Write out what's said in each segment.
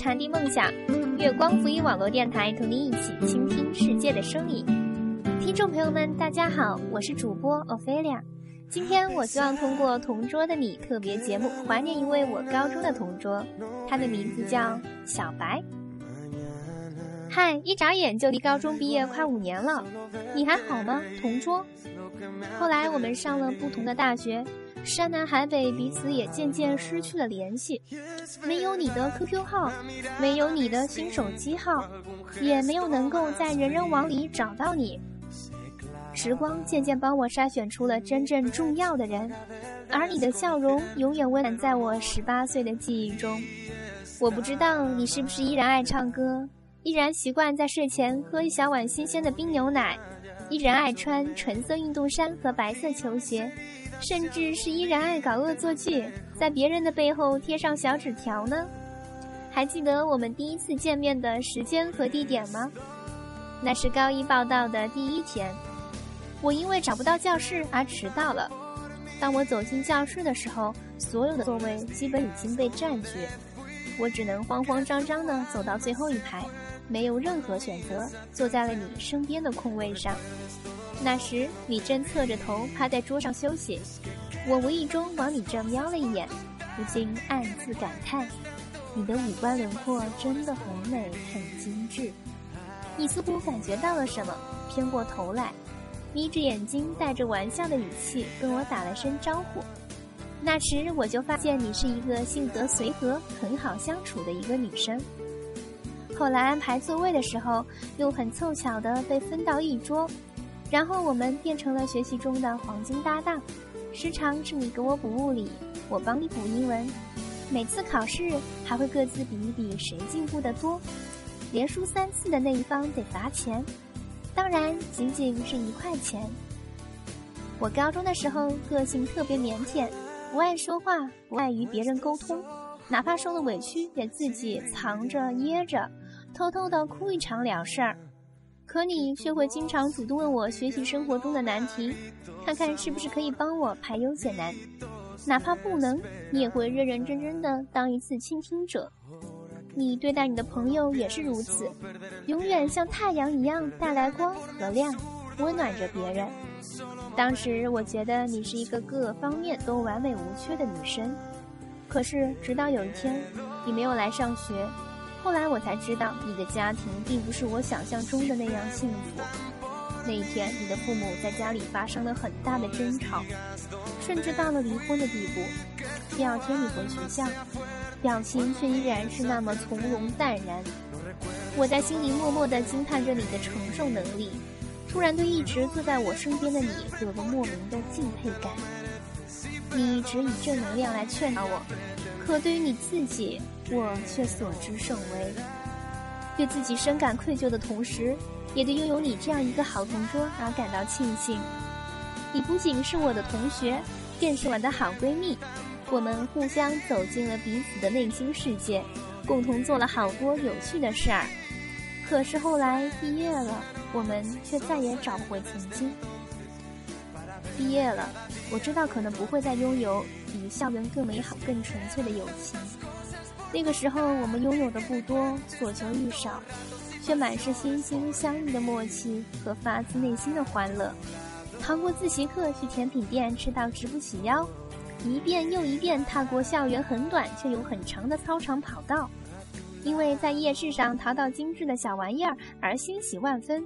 传递梦想。月光福音网络电台同您一起倾听世界的声音。听众朋友们，大家好，我是主播 Ophelia。今天我希望通过《同桌的你》特别节目怀念一位我高中的同桌，他的名字叫小白。嗨，一眨眼就离高中毕业快五年了，你还好吗，同桌？后来我们上了不同的大学，山南海北，彼此也渐渐失去了联系。没有你的 QQ 号，没有你的新手机号，也没有能够在人人网里找到你。时光渐渐帮我筛选出了真正重要的人，而你的笑容永远温暖在我十八岁的记忆中。我不知道你是不是依然爱唱歌，依然习惯在睡前喝一小碗新鲜的冰牛奶，依然爱穿纯色运动衫和白色球鞋，甚至是依然爱搞恶作剧，在别人的背后贴上小纸条呢？还记得我们第一次见面的时间和地点吗？那是高一报道的第一天。我因为找不到教室而迟到了。当我走进教室的时候，所有的座位基本已经被占据，我只能慌慌张张地走到最后一排，没有任何选择，坐在了你身边的空位上。那时你正侧着头趴在桌上休息，我无意中往你这瞄了一眼，不禁暗自感叹：你的五官轮廓真的很美，很精致。你似乎感觉到了什么，偏过头来。眯着眼睛，带着玩笑的语气跟我打了声招呼。那时我就发现你是一个性格随和、很好相处的一个女生。后来安排座位的时候，又很凑巧的被分到一桌，然后我们变成了学习中的黄金搭档。时常是你给我补物理，我帮你补英文。每次考试还会各自比一比谁进步的多，连输三次的那一方得罚钱。当然，仅仅是一块钱。我高中的时候个性特别腼腆，不爱说话，不爱与别人沟通，哪怕受了委屈也自己藏着掖着，偷偷的哭一场了事儿。可你却会经常主动问我学习生活中的难题，看看是不是可以帮我排忧解难。哪怕不能，你也会认认真真的当一次倾听者。你对待你的朋友也是如此，永远像太阳一样带来光和亮，温暖着别人。当时我觉得你是一个各方面都完美无缺的女生，可是直到有一天，你没有来上学，后来我才知道你的家庭并不是我想象中的那样幸福。那一天，你的父母在家里发生了很大的争吵，甚至到了离婚的地步。第二天你回学校。表情却依然是那么从容淡然，我在心里默默地惊叹着你的承受能力，突然对一直坐在我身边的你有了莫名的敬佩感。你一直以正能量来劝导我，可对于你自己，我却所知甚微。对自己深感愧疚的同时，也对拥有你这样一个好同桌而感到庆幸。你不仅是我的同学，更是我的好闺蜜。我们互相走进了彼此的内心世界，共同做了好多有趣的事儿。可是后来毕业了，我们却再也找不回曾经。毕业了，我知道可能不会再拥有比校园更美好、更纯粹的友情。那个时候我们拥有的不多，所求愈少，却满是心心相印的默契和发自内心的欢乐。逃过自习课去甜品店吃到直不起腰。一遍又一遍踏过校园很短却又很长的操场跑道，因为在夜市上淘到精致的小玩意儿而欣喜万分，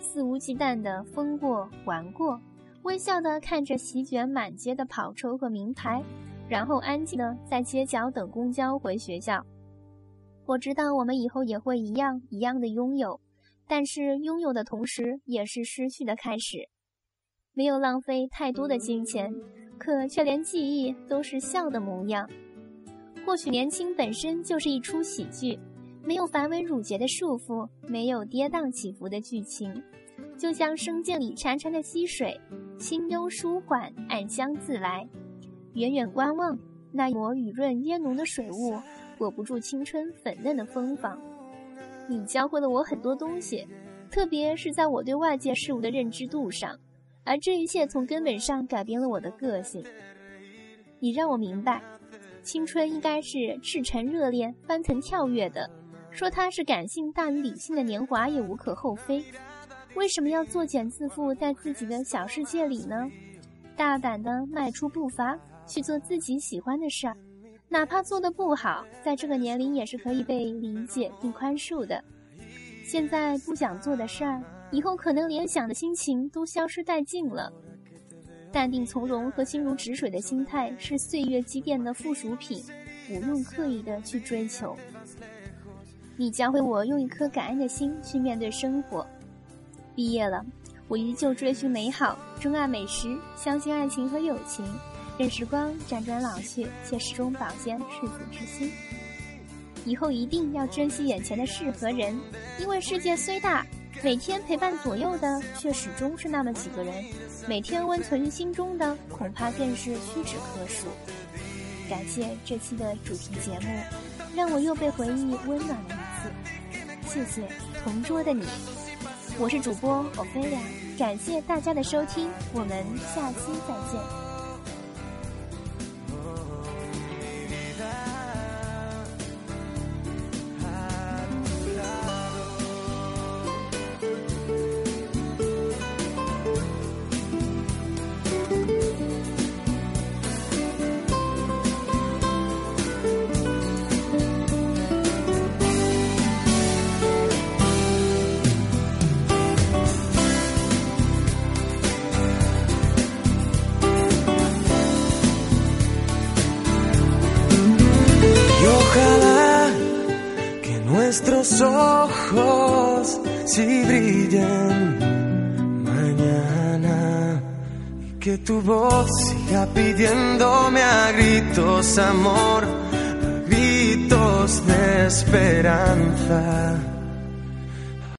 肆无忌惮地疯过玩过，微笑地看着席卷满街的跑车和名牌，然后安静地在街角等公交回学校。我知道我们以后也会一样一样的拥有，但是拥有的同时也是失去的开始，没有浪费太多的金钱。可却连记忆都是笑的模样。或许年轻本身就是一出喜剧，没有繁文缛节的束缚，没有跌宕起伏的剧情，就像生涧里潺潺的溪水，清幽舒缓，暗香自来。远远观望，那抹雨润烟浓的水雾，裹不住青春粉嫩的风坊。你教会了我很多东西，特别是在我对外界事物的认知度上。而这一切从根本上改变了我的个性。你让我明白，青春应该是赤诚热烈、翻腾跳跃的。说它是感性大于理性的年华也无可厚非。为什么要作茧自缚在自己的小世界里呢？大胆的迈出步伐，去做自己喜欢的事儿，哪怕做的不好，在这个年龄也是可以被理解并宽恕的。现在不想做的事儿，以后可能连想的心情都消失殆尽了。淡定从容和心如止水的心态是岁月积淀的附属品，不用刻意的去追求。你教会我用一颗感恩的心去面对生活。毕业了，我依旧追寻美好，钟爱美食，相信爱情和友情，任时光辗转老去，却始终保鲜赤子之心。以后一定要珍惜眼前的事和人，因为世界虽大，每天陪伴左右的却始终是那么几个人，每天温存于心中的恐怕更是屈指可数。感谢这期的主题节目，让我又被回忆温暖了一次。谢谢同桌的你，我是主播欧菲亚，感谢大家的收听，我们下期再见。Nuestros ojos si brillen mañana. Y que tu voz siga pidiéndome a gritos amor, a gritos de esperanza